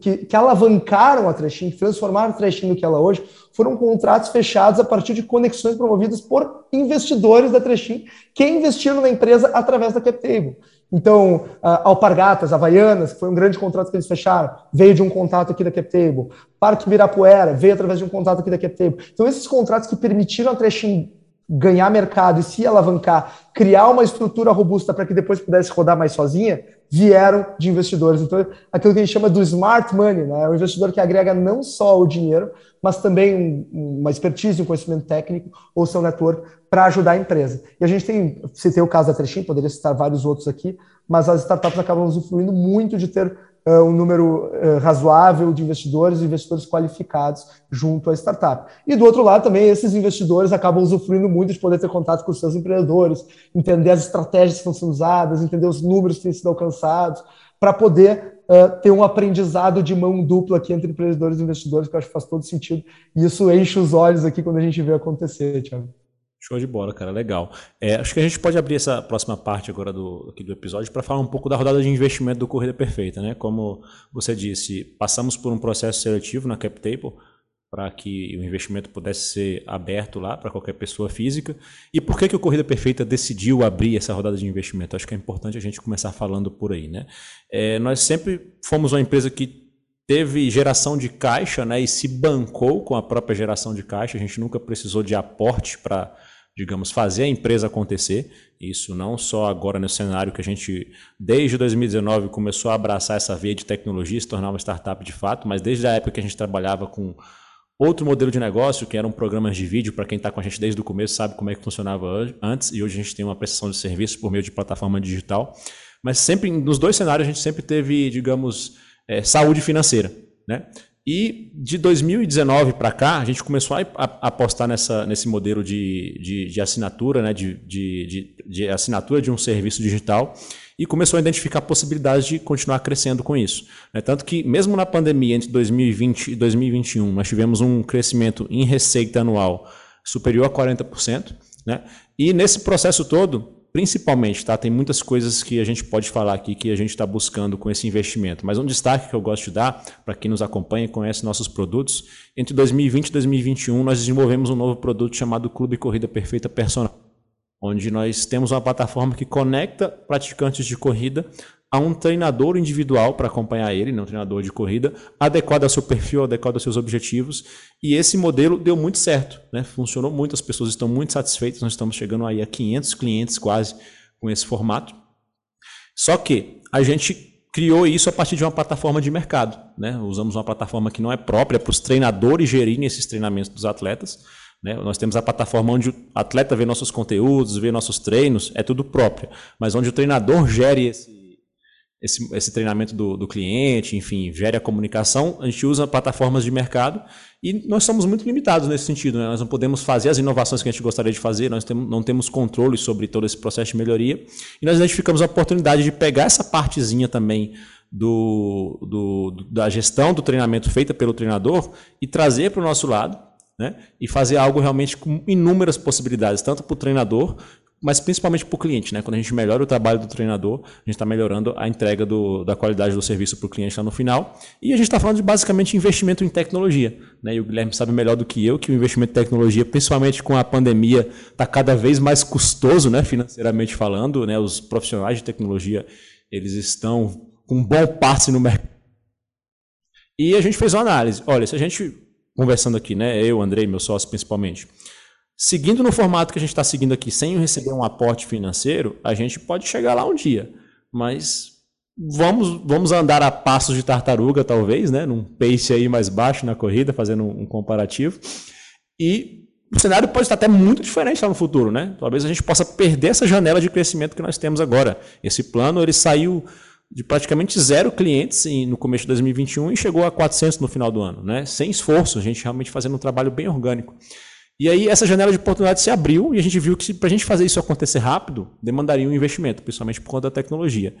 que, que alavancaram a Trechin, que transformaram a Trechin no que ela é hoje, foram contratos fechados a partir de conexões promovidas por investidores da Trechin que investiram na empresa através da CapTable. Então, Alpargatas, Havaianas, foi um grande contrato que eles fecharam, veio de um contato aqui da CapTable. Parque Virapuera veio através de um contato aqui da CapTable. Então, esses contratos que permitiram a Trechin ganhar mercado e se alavancar, criar uma estrutura robusta para que depois pudesse rodar mais sozinha, vieram de investidores. Então, aquilo que a gente chama do smart money, né? É um investidor que agrega não só o dinheiro, mas também um, uma expertise, um conhecimento técnico ou seu network para ajudar a empresa. E a gente tem, citei o caso da Trechin, poderia citar vários outros aqui, mas as startups acabam usufruindo muito de ter um número uh, razoável de investidores, investidores qualificados junto à startup. E do outro lado também, esses investidores acabam usufruindo muito de poder ter contato com os seus empreendedores, entender as estratégias que estão sendo usadas, entender os números que têm sido alcançados, para poder uh, ter um aprendizado de mão dupla aqui entre empreendedores e investidores, que eu acho que faz todo sentido. E isso enche os olhos aqui quando a gente vê acontecer, Thiago. Show de bola, cara, legal. É, acho que a gente pode abrir essa próxima parte agora do, aqui do episódio para falar um pouco da rodada de investimento do Corrida Perfeita, né? Como você disse, passamos por um processo seletivo na CapTable para que o investimento pudesse ser aberto lá para qualquer pessoa física. E por que, que o Corrida Perfeita decidiu abrir essa rodada de investimento? Acho que é importante a gente começar falando por aí, né? É, nós sempre fomos uma empresa que teve geração de caixa, né? E se bancou com a própria geração de caixa. A gente nunca precisou de aporte para digamos, fazer a empresa acontecer. Isso não só agora no cenário que a gente, desde 2019, começou a abraçar essa veia de tecnologia, se tornar uma startup de fato, mas desde a época que a gente trabalhava com outro modelo de negócio, que eram programas de vídeo, para quem está com a gente desde o começo sabe como é que funcionava antes, e hoje a gente tem uma prestação de serviços por meio de plataforma digital. Mas sempre, nos dois cenários, a gente sempre teve, digamos, é, saúde financeira. Né? E de 2019 para cá, a gente começou a, apostar nessa, nesse modelo de, de, de assinatura, né, de, de, de, assinatura de um serviço digital, e começou a identificar possibilidades de continuar crescendo com isso. Né? Tanto que, mesmo na pandemia, entre 2020 e 2021, nós tivemos um crescimento em receita anual superior a 40%. Né? E nesse processo todo, principalmente, tá? Tem muitas coisas que a gente pode falar aqui que a gente está buscando com esse investimento. Mas um destaque que eu gosto de dar para quem nos acompanha e conhece nossos produtos, entre 2020 e 2021 nós desenvolvemos um novo produto chamado Clube Corrida Perfeita Personal, onde nós temos uma plataforma que conecta praticantes de corrida a um treinador individual para acompanhar ele, não um treinador de corrida, adequado ao seu perfil, adequado aos seus objetivos. E esse modelo deu muito certo, né? funcionou muito, as pessoas estão muito satisfeitas, nós estamos chegando aí a 500 clientes quase com esse formato. Só que a gente criou isso a partir de uma plataforma de mercado. Né? Usamos uma plataforma que não é própria para os treinadores gerirem esses treinamentos dos atletas. Né? Nós temos a plataforma onde o atleta vê nossos conteúdos, vê nossos treinos, é tudo próprio. Mas onde o treinador gere esse, esse, esse treinamento do, do, cliente, enfim, gere a comunicação, a gente usa plataformas de mercado e nós somos muito limitados nesse sentido. Né? Nós não podemos fazer as inovações que a gente gostaria de fazer, nós não temos controle sobre todo esse processo de melhoria e nós identificamos a oportunidade de pegar essa partezinha também do, do, da gestão do treinamento feita pelo treinador e trazer para o nosso lado né? e fazer algo realmente com inúmeras possibilidades, tanto para o treinador mas principalmente para o cliente. Né? Quando a gente melhora o trabalho do treinador, a gente está melhorando a entrega do, da qualidade do serviço para o cliente lá no final. E a gente está falando de basicamente investimento em tecnologia. Né? E o Guilherme sabe melhor do que eu que o investimento em tecnologia, principalmente com a pandemia, está cada vez mais custoso né? financeiramente falando. Né? Os profissionais de tecnologia eles estão com um bom passe no mercado. E a gente fez uma análise. Olha, se a gente, conversando aqui, né? eu, Andrei, meu sócio principalmente, Seguindo no formato que a gente está seguindo aqui, sem receber um aporte financeiro, a gente pode chegar lá um dia. Mas vamos, vamos andar a passos de tartaruga, talvez, né? num pace aí mais baixo na corrida, fazendo um comparativo. E o cenário pode estar até muito diferente lá no futuro. Né? Talvez a gente possa perder essa janela de crescimento que nós temos agora. Esse plano ele saiu de praticamente zero clientes no começo de 2021 e chegou a 400 no final do ano, né? sem esforço, a gente realmente fazendo um trabalho bem orgânico. E aí essa janela de oportunidade se abriu e a gente viu que para a gente fazer isso acontecer rápido, demandaria um investimento, principalmente por conta da tecnologia.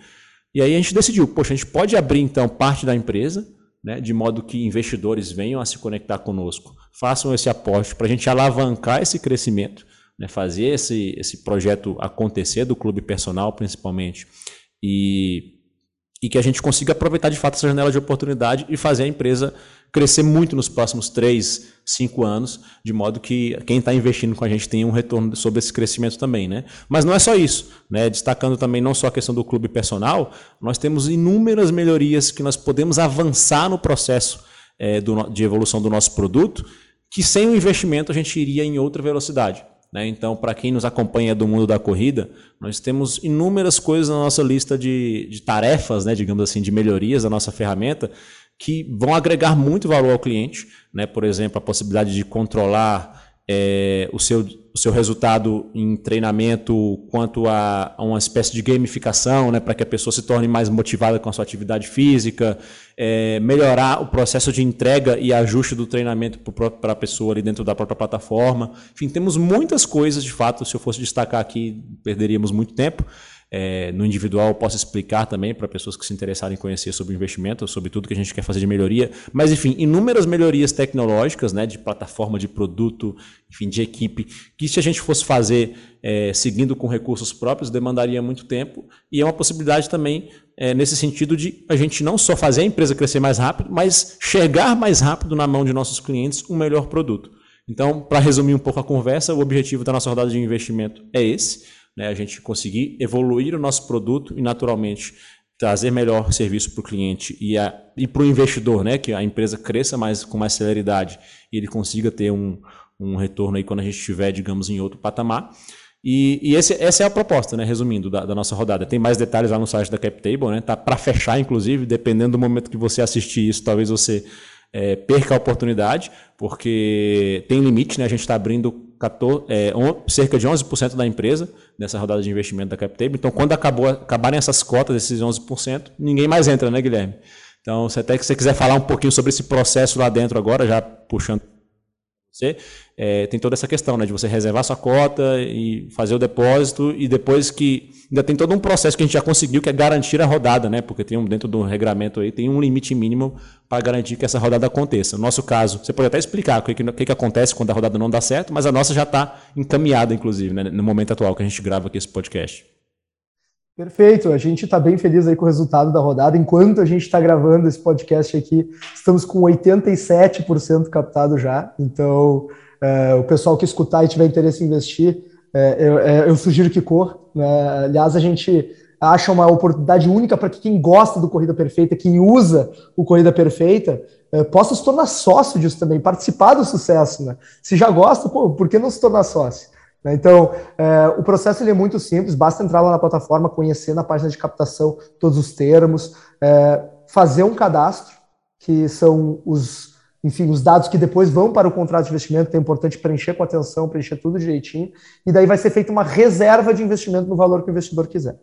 E aí a gente decidiu, poxa, a gente pode abrir então parte da empresa, né, de modo que investidores venham a se conectar conosco, façam esse aporte para a gente alavancar esse crescimento, né, fazer esse, esse projeto acontecer do clube personal principalmente, e, e que a gente consiga aproveitar de fato essa janela de oportunidade e fazer a empresa crescer muito nos próximos 3, 5 anos, de modo que quem está investindo com a gente tenha um retorno sobre esse crescimento também. Né? Mas não é só isso. Né? Destacando também não só a questão do clube personal, nós temos inúmeras melhorias que nós podemos avançar no processo é, do, de evolução do nosso produto, que sem o investimento a gente iria em outra velocidade. Né? Então, para quem nos acompanha do mundo da corrida, nós temos inúmeras coisas na nossa lista de, de tarefas, né, digamos assim, de melhorias da nossa ferramenta, que vão agregar muito valor ao cliente, né? por exemplo, a possibilidade de controlar é, o, seu, o seu resultado em treinamento quanto a, a uma espécie de gamificação, né? para que a pessoa se torne mais motivada com a sua atividade física, é, melhorar o processo de entrega e ajuste do treinamento para a pessoa ali dentro da própria plataforma. Enfim, temos muitas coisas, de fato, se eu fosse destacar aqui, perderíamos muito tempo. É, no individual, eu posso explicar também para pessoas que se interessarem em conhecer sobre investimento, sobre tudo que a gente quer fazer de melhoria. Mas, enfim, inúmeras melhorias tecnológicas, né, de plataforma, de produto, enfim, de equipe, que se a gente fosse fazer é, seguindo com recursos próprios, demandaria muito tempo. E é uma possibilidade também, é, nesse sentido, de a gente não só fazer a empresa crescer mais rápido, mas chegar mais rápido na mão de nossos clientes um melhor produto. Então, para resumir um pouco a conversa, o objetivo da nossa rodada de investimento é esse né, a gente conseguir evoluir o nosso produto e, naturalmente, trazer melhor serviço para o cliente e, e para o investidor, né, que a empresa cresça mais com mais celeridade e ele consiga ter um, um retorno aí quando a gente estiver, digamos, em outro patamar. E, e esse, essa é a proposta, né, resumindo, da, da, nossa rodada. Tem mais detalhes lá no site da CapTable, né, tá para fechar, inclusive, dependendo do momento que você assistir isso, talvez você é, perca a oportunidade, porque tem limite, né, a gente está abrindo 14, é, cerca de 11% da empresa nessa rodada de investimento da CapTable. Então, quando acabou, acabarem essas cotas, esses 11%, ninguém mais entra, né, Guilherme? Então, se até que você quiser falar um pouquinho sobre esse processo lá dentro agora, já puxando você, é, tem toda essa questão né, de você reservar sua cota e fazer o depósito e depois que ainda tem todo um processo que a gente já conseguiu que é garantir a rodada, né? Porque tem um dentro do regramento aí tem um limite mínimo para garantir que essa rodada aconteça. No nosso caso, você pode até explicar o que, que, que acontece quando a rodada não dá certo, mas a nossa já está encaminhada, inclusive, né, no momento atual que a gente grava aqui esse podcast. Perfeito, a gente está bem feliz aí com o resultado da rodada. Enquanto a gente está gravando esse podcast aqui, estamos com 87% captado já. Então, é, o pessoal que escutar e tiver interesse em investir, é, eu, é, eu, sugiro que corra. Né? Aliás, a gente acha uma oportunidade única para que quem gosta do Corrida Perfeita, quem usa o Corrida Perfeita, possa se tornar sócio disso também, participar do sucesso. Né? Se já gosta, pô, por que não se tornar sócio? Né? Então, é, o processo ele é muito simples, basta entrar lá na plataforma, conhecer na página de captação todos os termos, é, fazer um cadastro, que são os enfim, os dados que depois vão para o contrato de investimento, que é importante preencher com atenção, preencher tudo direitinho, e daí vai ser feita uma reserva de investimento no valor que o investidor quiser.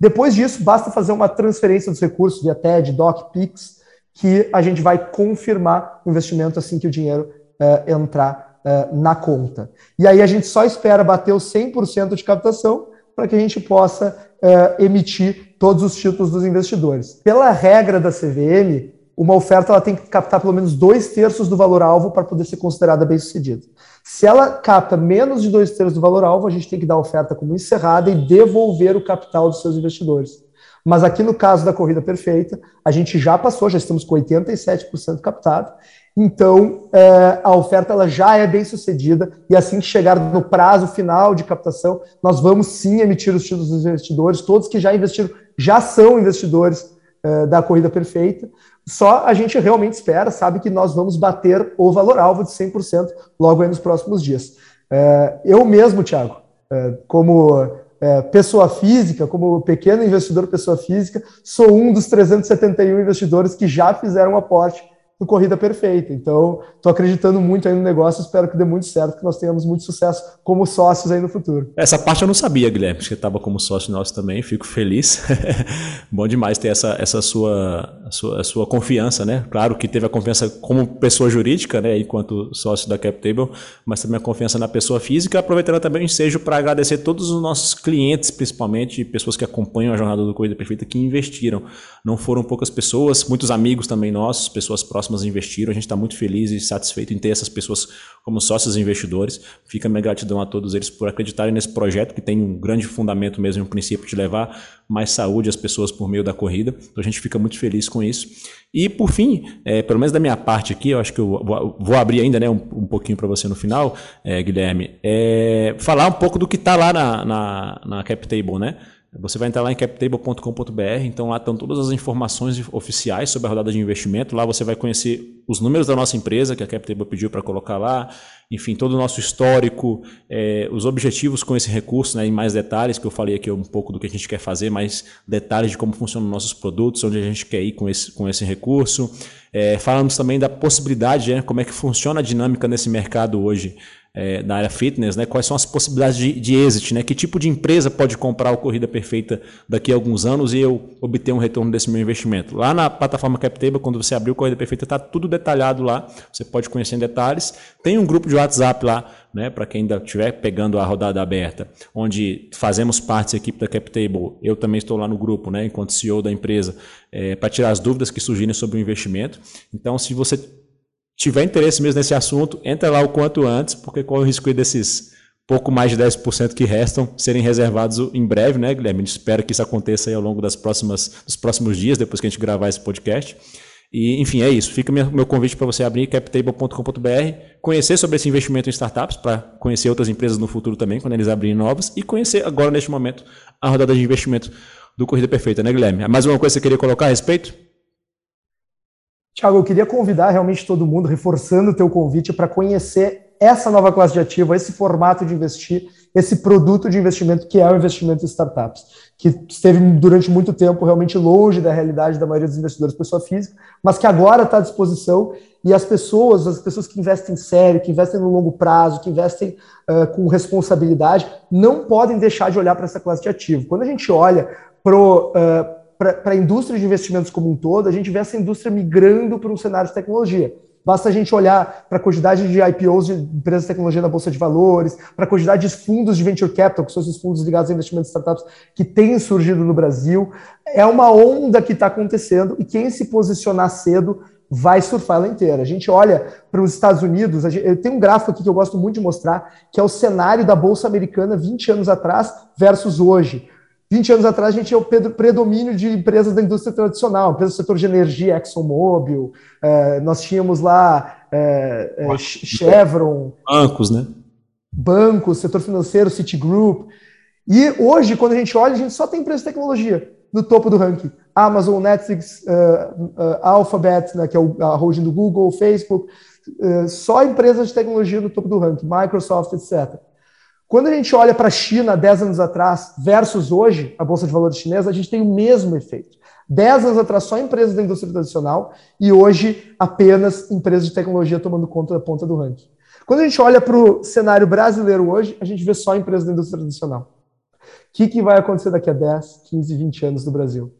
Depois disso, basta fazer uma transferência dos recursos via TED, DOC, PIX, que a gente vai confirmar o investimento assim que o dinheiro uh, entrar uh, na conta. E aí a gente só espera bater os 100% de captação para que a gente possa uh, emitir todos os títulos dos investidores. Pela regra da CVM, uma oferta ela tem que captar pelo menos dois terços do valor-alvo para poder ser considerada bem-sucedida. Se ela capta menos de dois terços do valor-alvo, a gente tem que dar a oferta como encerrada e devolver o capital dos seus investidores. Mas aqui no caso da corrida perfeita, a gente já passou, já estamos com 87% captado. Então, é, a oferta ela já é bem sucedida e assim que chegar no prazo final de captação, nós vamos sim emitir os títulos dos investidores. Todos que já investiram já são investidores é, da corrida perfeita. Só a gente realmente espera, sabe que nós vamos bater o valor-alvo de 100% logo nos próximos dias. É, eu mesmo, Thiago, é, como é, pessoa física, como pequeno investidor pessoa física, sou um dos 371 investidores que já fizeram um aporte no Corrida Perfeita. Então, estou acreditando muito aí no negócio, espero que dê muito certo, que nós tenhamos muito sucesso como sócios aí no futuro. Essa parte eu não sabia, Guilherme, que estava como sócio nosso também, fico feliz. Bom demais ter essa, essa sua, sua, sua confiança, né? Claro que teve a confiança como pessoa jurídica, né, enquanto sócio da CapTable, mas também a confiança na pessoa física, aproveitando também o ensejo para agradecer todos os nossos clientes, principalmente pessoas que acompanham a jornada do Corrida Perfeita, que investiram. Não foram poucas pessoas, muitos amigos também nossos, pessoas próximas próximas investiram. A gente está muito feliz e satisfeito em ter essas pessoas como sócios investidores. Fica minha gratidão a todos eles por acreditarem nesse projeto, que tem um grande fundamento mesmo, um princípio de levar mais saúde às pessoas por meio da corrida. Então a gente fica muito feliz com isso. E por fim, é, pelo menos da minha parte aqui, eu acho que eu vou, abrir ainda né, um, um pouquinho para você no final, é, Guilherme, é, falar um pouco do que está lá na, na, na CapTable, né? Você vai entrar lá em captable.com.br, então lá estão todas as informações oficiais sobre a rodada de investimento. Lá você vai conhecer os números da nossa empresa, que a Captable pediu para colocar lá, enfim, todo o nosso histórico, é, os objetivos com esse recurso, né, em mais detalhes, que eu falei aqui um pouco do que a gente quer fazer, mais detalhes de como funcionam nossos produtos, onde a gente quer ir com esse, com esse recurso. É, falamos também da possibilidade, né, como é que funciona a dinâmica nesse mercado hoje é, na área fitness, né? Quais são as possibilidades de, de exit, né? Que tipo de empresa pode comprar o Corrida Perfeita daqui a alguns anos e eu obter um retorno desse meu investimento? Lá na plataforma CapTable, quando você abrir o Corrida Perfeita, está tudo detalhado lá. Você pode conhecer em detalhes. Tem um grupo de WhatsApp lá, né? Para quem ainda estiver pegando a rodada aberta, onde fazemos parte da equipe da CapTable. Eu também estou lá no grupo, né? Enquanto CEO da empresa, é, para tirar as dúvidas que surgirem sobre o investimento. Então, se você tiver interesse mesmo nesse assunto, entra lá o quanto antes, porque corre o risco desses pouco mais de 10% que restam serem reservados em breve, né, Guilherme? Espera que isso aconteça ao longo das próximas, dos próximos dias, depois que a gente gravar esse podcast. E, enfim, é isso. Fica meu, meu convite para você abrir captable.com.br, conhecer sobre esse investimento em startups, para conhecer outras empresas no futuro também, quando eles abrirem novas, e conhecer agora, neste momento, a rodada de investimento do Corrida Perfeita, né, Guilherme? Mais uma coisa que você queria colocar a respeito? Tiago, eu queria convidar realmente todo mundo, reforçando o teu convite, para conhecer essa nova classe de ativo, esse formato de investir, esse produto de investimento que é o investimento em startups, que esteve durante muito tempo realmente longe da realidade da maioria dos investidores pessoa física, mas que agora está à disposição e as pessoas, as pessoas que investem sério, que investem no longo prazo, que investem uh, com responsabilidade, não podem deixar de olhar para essa classe de ativo. Quando a gente olha para uh, para a indústria de investimentos como um todo, a gente vê essa indústria migrando para um cenário de tecnologia. Basta a gente olhar para a quantidade de IPOs de empresas de tecnologia na Bolsa de Valores, para a quantidade de fundos de venture capital, que são esses fundos ligados a investimentos em startups que têm surgido no Brasil. É uma onda que está acontecendo e quem se posicionar cedo vai surfar ela inteira. A gente olha para os Estados Unidos, gente, eu tenho um gráfico aqui que eu gosto muito de mostrar, que é o cenário da Bolsa Americana 20 anos atrás versus hoje. 20 anos atrás, a gente tinha o predomínio de empresas da indústria tradicional, empresas do setor de energia, ExxonMobil, é, nós tínhamos lá é, é, Chevron. Bancos, né? Bancos, setor financeiro, Citigroup. E hoje, quando a gente olha, a gente só tem empresas de tecnologia no topo do ranking. Amazon, Netflix, uh, uh, Alphabet, né, que é a holding do Google, Facebook, uh, só empresas de tecnologia no topo do ranking, Microsoft, etc. Quando a gente olha para a China 10 anos atrás versus hoje, a Bolsa de Valores chinesa, a gente tem o mesmo efeito. 10 anos atrás, só empresas da indústria tradicional, e hoje apenas empresas de tecnologia tomando conta da ponta do ranking. Quando a gente olha para o cenário brasileiro hoje, a gente vê só empresas da indústria tradicional. O que, que vai acontecer daqui a 10, 15, 20 anos no Brasil?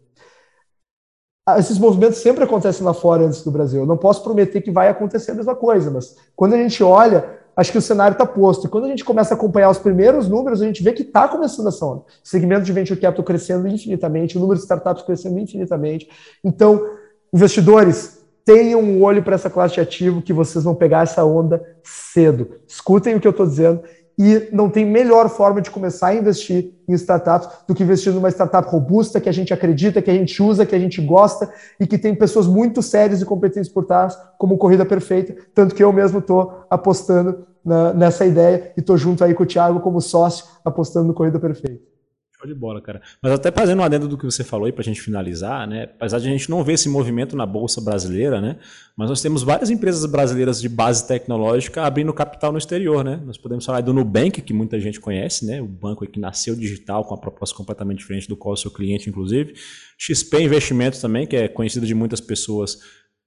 Ah, esses movimentos sempre acontecem lá fora antes do Brasil. Eu não posso prometer que vai acontecer a mesma coisa, mas quando a gente olha, acho que o cenário está posto. E quando a gente começa a acompanhar os primeiros números, a gente vê que está começando essa onda. Segmento de venture capital crescendo infinitamente, o número de startups crescendo infinitamente. Então, investidores, tenham um olho para essa classe de ativo que vocês vão pegar essa onda cedo. Escutem o que eu estou dizendo e não tem melhor forma de começar a investir em startups do que investir numa startup robusta, que a gente acredita, que a gente usa, que a gente gosta e que tem pessoas muito sérias e competentes por trás, como Corrida Perfeita. Tanto que eu mesmo estou apostando na, nessa ideia e estou junto aí com o Thiago como sócio, apostando no Corrida Perfeita. Show de bola, cara. Mas até fazendo um adendo do que você falou aí para a gente finalizar, né? Apesar de a gente não ver esse movimento na Bolsa Brasileira, né? Mas nós temos várias empresas brasileiras de base tecnológica abrindo capital no exterior, né? Nós podemos falar do Nubank, que muita gente conhece, né? O banco que nasceu digital com uma proposta completamente diferente do qual é o seu cliente, inclusive. XP Investimentos também, que é conhecido de muitas pessoas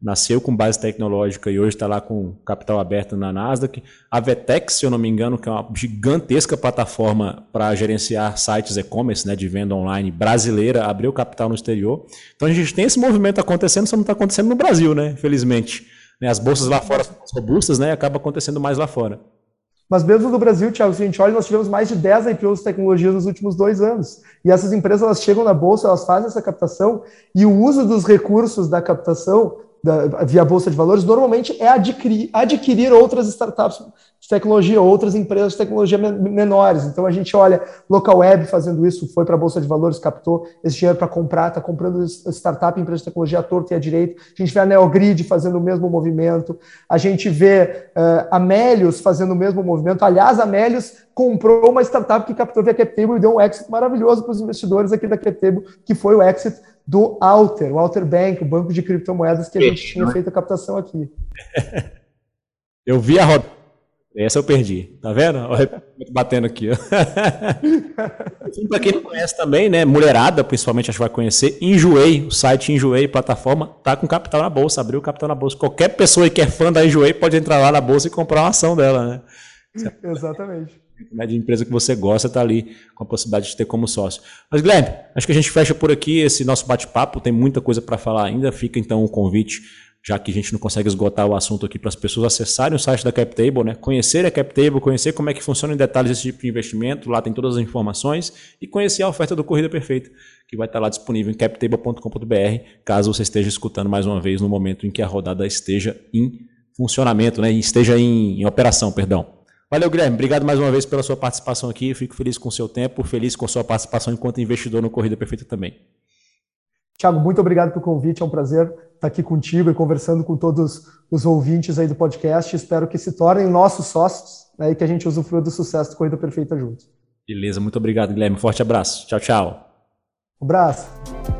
nasceu com base tecnológica e hoje está lá com capital aberto na Nasdaq. A Vetex, se eu não me engano, que é uma gigantesca plataforma para gerenciar sites e-commerce, né, de venda online brasileira, abriu capital no exterior. Então a gente tem esse movimento acontecendo, só não está acontecendo no Brasil, né, infelizmente. Né, as bolsas lá fora são robustas, né, acaba acontecendo mais lá fora. Mas mesmo no Brasil, Thiago, se a gente olha, nós tivemos mais de 10 IPOs de tecnologia nos últimos dois anos. E essas empresas elas chegam na bolsa, elas fazem essa captação e o uso dos recursos da captação da, via Bolsa de Valores, normalmente é adquirir, adquirir outras startups de tecnologia, outras empresas de tecnologia menores. Então a gente olha Local Web fazendo isso, foi para a Bolsa de Valores, captou esse dinheiro para comprar, está comprando startup, empresa de tecnologia à torta e à direita. A gente vê a Neogrid fazendo o mesmo movimento. A gente vê uh, a Melius fazendo o mesmo movimento. Aliás, a Melius comprou uma startup que captou via CapTable e deu um exit maravilhoso para os investidores aqui da CapTable, que foi o exit do Alter, o Alter Bank, o banco de criptomoedas que a gente tinha feito a captação aqui. Eu vi a roda. Essa eu perdi. Tá vendo? Batendo aqui. Para quem não conhece também, né? Mulherada, principalmente, acho que vai conhecer. Enjoei, o site Enjoei, plataforma, tá com capital na bolsa, abriu capital na bolsa. Qualquer pessoa que é fã da Enjoei pode entrar lá na bolsa e comprar uma ação dela, né? Exatamente né, de empresa que você gosta está ali com a possibilidade de ter como sócio. Mas, Guilherme, acho que a gente fecha por aqui esse nosso bate-papo. Tem muita coisa para falar ainda. Fica então o convite, já que a gente não consegue esgotar o assunto aqui, para as pessoas acessarem o site da CapTable, né? conhecer a CapTable, conhecer como é que funciona em detalhes esse tipo de investimento. Lá tem todas as informações e conhecer a oferta do Corrida Perfeita, que vai estar lá disponível em captable.com.br, caso você esteja escutando mais uma vez no momento em que a rodada esteja em funcionamento, né? esteja em, em operação, perdão. Valeu, Guilherme. Obrigado mais uma vez pela sua participação aqui. fico feliz com o seu tempo, feliz com a sua participação enquanto investidor no Corrida Perfeita também. Tiago, muito obrigado pelo convite. É um prazer estar aqui contigo e conversando com todos os ouvintes aí do podcast. Espero que se tornem nossos sócios né, e que a gente usufrua do sucesso do Corrida Perfeita juntos. Beleza, muito obrigado, Guilherme. Forte abraço. Tchau, tchau. Um abraço.